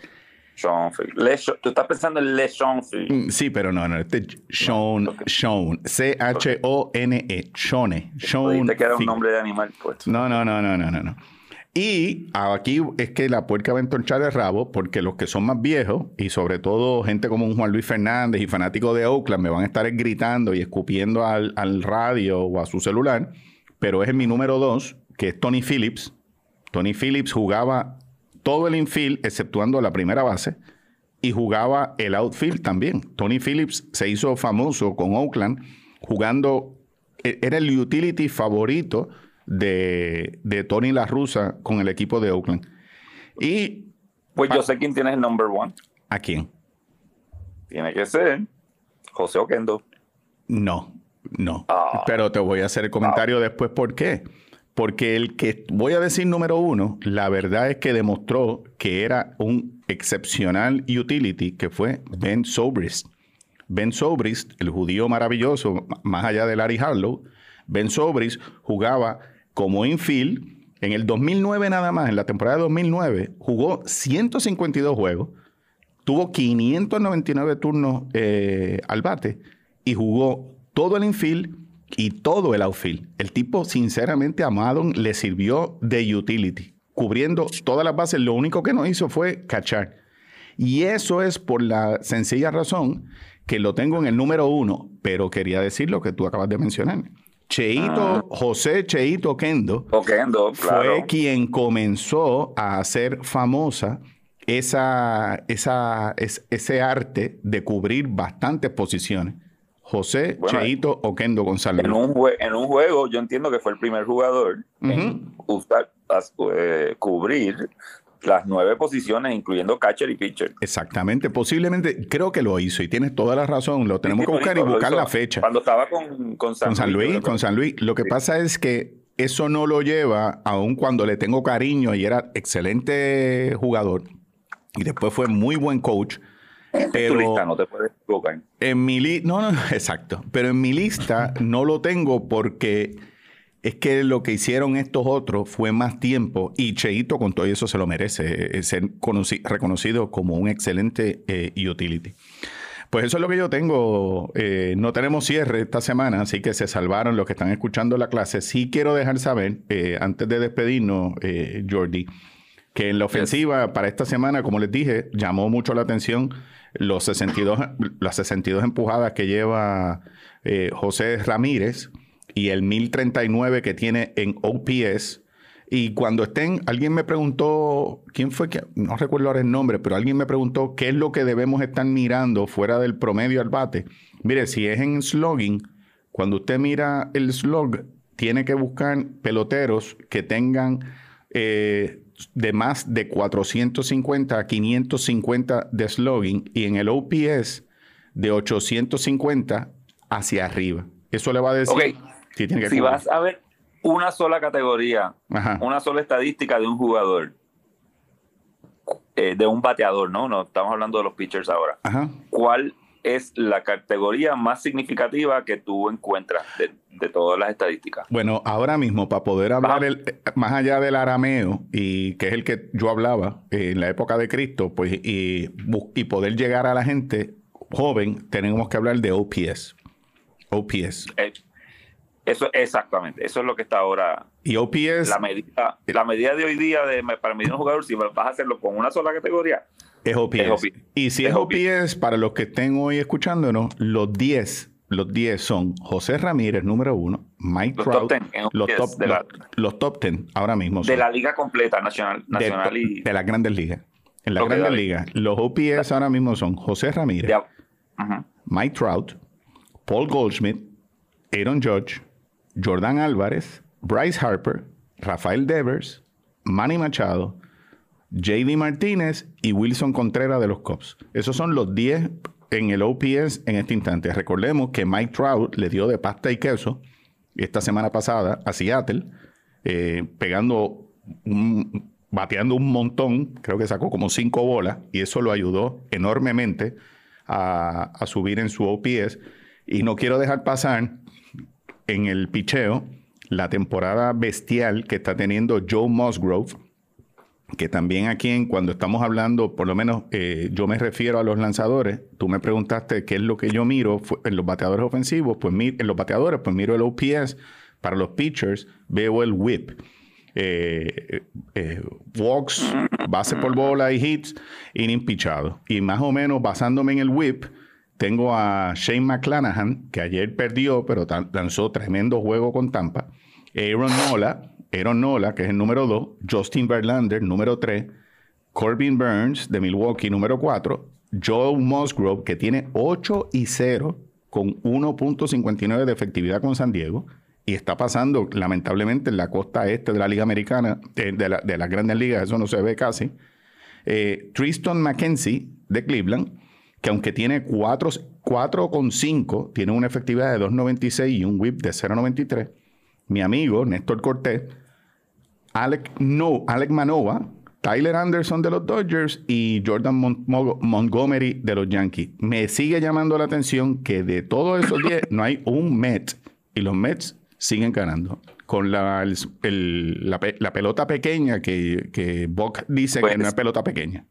B: Sean. Le- Tú estás pensando en Le Sean Field.
A: Mm, Sí, pero no, no, este es Sean, Sean, C-H-O-N-E, Shone, Sean.
B: Dijiste que era un
A: Figgins.
B: nombre de animal, pues.
A: No, no, no, no, no, no, no. Y aquí es que la puerca va a entorchar el rabo porque los que son más viejos y sobre todo gente como un Juan Luis Fernández y fanáticos de Oakland me van a estar gritando y escupiendo al, al radio o a su celular, pero es en mi número dos, que es Tony Phillips. Tony Phillips jugaba todo el infield exceptuando la primera base y jugaba el outfield también. Tony Phillips se hizo famoso con Oakland jugando, e- era el utility favorito de, de Tony La Russa con el equipo de Oakland. ¿Y
B: Pues yo sé quién tiene el number one.
A: a quién?
B: Tiene que ser José Oquendo.
A: No, no.
B: Ah.
A: Pero te voy a hacer el comentario después. ¿Por qué? Porque el que voy a decir número uno, la verdad es que demostró que era un excepcional utility, que fue Ben Sobrist. Ben Sobrist, el judío maravilloso, más allá de Larry Harlow, Ben Sobrist jugaba como infield. En el 2009 nada más, en la temporada de 2009, jugó 152 juegos, tuvo 599 turnos eh, al bate y jugó todo el infield y todo el outfield. El tipo, sinceramente, a Madden le sirvió de utility, cubriendo todas las bases. Lo único que no hizo fue cachar. Y eso es por la sencilla razón que lo tengo en el número uno, pero quería decir lo que tú acabas de mencionar. Cheito, José Cheito Kendo,
B: Oquendo, claro.
A: fue quien comenzó a hacer famosa esa, esa, es- ese arte de cubrir bastantes posiciones. José
B: Bueno,
A: Cheito Oquendo González.
B: En un, en un juego, yo entiendo que fue el primer jugador en usar, as- eh, cubrir las nueve posiciones, incluyendo catcher y pitcher.
A: Exactamente, posiblemente creo que lo hizo y tienes toda la razón. Lo tenemos
B: Sí,
A: que buscar y
B: hizo,
A: buscar la fecha.
B: Cuando estaba con, con San,
A: Con San
B: yo
A: Luis, con San Luis. Lo que
B: Sí.
A: pasa es que eso no lo lleva, aun cuando le tengo cariño y era excelente jugador. Y después fue muy buen coach. [laughs]
B: Tu
A: Pero
B: lista, no te puedes equivocar.
A: en mi lista, no, no, exacto. Pero en mi lista no lo tengo porque es que lo que hicieron estos otros fue más tiempo y Cheito con todo eso se lo merece, eh, ser conoci- reconocido como un excelente eh, utility. Pues eso es lo que yo tengo. Eh, no tenemos cierre esta semana, así que se salvaron los que están escuchando la clase. Sí quiero dejar saber, eh, antes de despedirnos, eh, Jordi, que en la ofensiva para esta semana, como les dije, llamó mucho la atención los 62, las 62 empujadas que lleva eh, José Ramírez y el 1039 que tiene en OPS. Y cuando estén, alguien me preguntó, ¿quién fue que? No recuerdo ahora el nombre, pero alguien me preguntó qué es lo que debemos estar mirando fuera del promedio al bate. Mire, si es en slugging, cuando usted mira el slug, tiene que buscar peloteros que tengan eh, de más de 450 a 550 de slugging y en el OPS de 850 hacia arriba. Eso le va a decir si tiene que
B: Si vas a ver una sola categoría,
A: Ajá.
B: una sola estadística de un jugador, eh, de un bateador, ¿no? No estamos hablando de los pitchers ahora.
A: Ajá.
B: ¿Cuál es la categoría más significativa que tú encuentras de, de todas las estadísticas?
A: Bueno, ahora mismo, para poder hablar el- eh, más allá del arameo, y que es el que yo hablaba eh, en la época de Cristo, pues, y, y poder llegar a la gente joven, tenemos que hablar de OPS. OPS.
B: Eh, eso exactamente, eso es lo que está ahora
A: Y OPS
B: la medida, la medida de hoy día de para medir un jugador si vas a hacerlo con una sola categoría.
A: Es OPS.
B: es OPS.
A: Y si
B: Es
A: es OPS, para los que estén hoy escuchándonos, los 10, los 10 son José Ramírez, número uno, Mike
B: Los
A: Trout,
B: top 10 en
A: los,
B: OPS
A: top,
B: de la-
A: los, los top 10 ahora mismo.
B: De
A: son.
B: la liga completa, nacional,
A: de,
B: nacional y
A: de las grandes ligas. En las grandes ligas. Los OPS ahora mismo son José Ramírez,
B: de-.
A: Mike Trout, Paul Goldschmidt, Aaron Judge, Jordan Álvarez, Bryce Harper, Rafael Devers, Manny Machado, JD Martínez y Wilson Contreras de los Cubs. Esos son los 10 en el OPS en este instante. Recordemos que Mike Trout le dio de pasta y queso esta semana pasada a Seattle, eh, pegando bateando un montón, creo que sacó como cinco bolas, y eso lo ayudó enormemente a, a subir en su OPS. Y no quiero dejar pasar en el picheo la temporada bestial que está teniendo Joe Musgrove, que también aquí en, cuando estamos hablando, por lo menos eh, yo me refiero a los lanzadores, tú me preguntaste qué es lo que yo miro en los bateadores ofensivos, pues mi- en los bateadores, pues miro el OPS, para los pitchers veo el whip. Eh, eh, walks, base por bola y hits, inning pichado. Y más o menos basándome en el whip, tengo a Shane McClanahan, que ayer perdió, pero lanzó tremendo juego con Tampa. Aaron Nola, Aaron Nola, que es el número 2. Justin Verlander, número 3. Corbin Burns, de Milwaukee, número 4. Joe Musgrove, que tiene 8 y 0, con 1.59 de efectividad con San Diego. Y está pasando, lamentablemente, en la costa este de la Liga Americana, eh, de, la- las grandes ligas, eso no se ve casi. Eh, Tristan McKenzie de Cleveland, que aunque tiene 4,5, tiene una efectividad de 2.96 y un whip de 0.93. Mi amigo Néstor Cortés, Alec, no, Alec Manova, Tyler Anderson de los Dodgers y Jordan Mon- Mo- Montgomery de los Yankees. Me sigue llamando la atención que de todos esos 10 [laughs] no hay un Met y los Mets siguen ganando. Con la, el- el- la, pe- la pelota pequeña que, que Buck dice
B: Pues-
A: que no es pelota pequeña.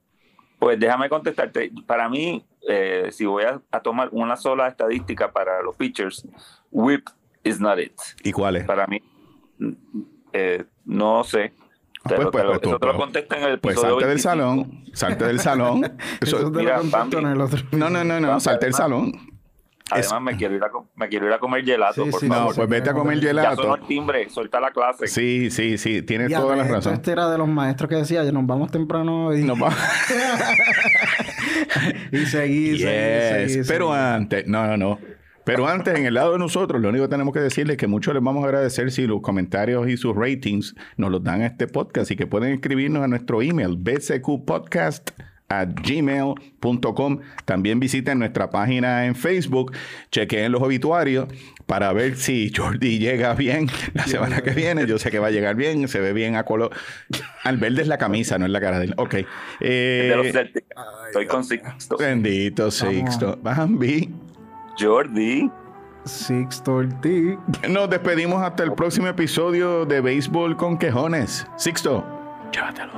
B: Pues déjame contestarte. Para mí, eh, si voy a, a tomar una sola estadística para los pitchers, whip is not it.
A: ¿Y cuál es?
B: Para mí, eh, no sé.
A: Ah,
B: Te
A: pues,
B: lo-
A: pues,
B: te lo-
A: pues,
B: eso
A: tú,
B: te lo
A: pues,
B: contesto en el
A: Pues
B: episodio
A: salte del
B: 25.
A: salón, salte del salón. [laughs] Eso-
C: Eso te
B: mira,
C: lo contesto en el otro.
A: no, no, no, no, salte del salón.
B: Además, me, quiero ir a, me quiero ir a comer gelato,
C: Sí,
B: por
C: sí,
A: No,
B: favor.
A: pues vete a comer
B: ya sonó
A: gelato.
B: el timbre, suelta la clase.
A: Sí, sí, sí, tienes
C: Ya,
A: toda la razón.
C: Este era de los maestros que decía, "Ya nos vamos temprano hoy.
A: Nos va- [laughs]
C: y seguí,
A: Yes.
C: seguí, seguí,
A: Pero
C: seguí.
A: antes, no, no, no. Pero antes, en el lado de nosotros, lo único que tenemos que decirles es que mucho les vamos a agradecer si los comentarios y sus ratings nos los dan a este podcast y que pueden escribirnos a nuestro email, bcqpodcast at gmail.com. También visiten nuestra página en Facebook, chequeen los obituarios para ver si Jordi [laughs] llega bien la semana que viene. Yo sé que va a llegar bien, se ve bien a color. Al verde es la camisa, no es la cara de él. Ok.
B: de los
A: Eh,
B: Celtics. Estoy con Sixto.
A: Bendito Sixto. Bambi.
B: Jordi.
C: Sixto Ortiz.
A: Nos despedimos hasta el próximo episodio de Béisbol con Quejones. Sixto, llévatelo.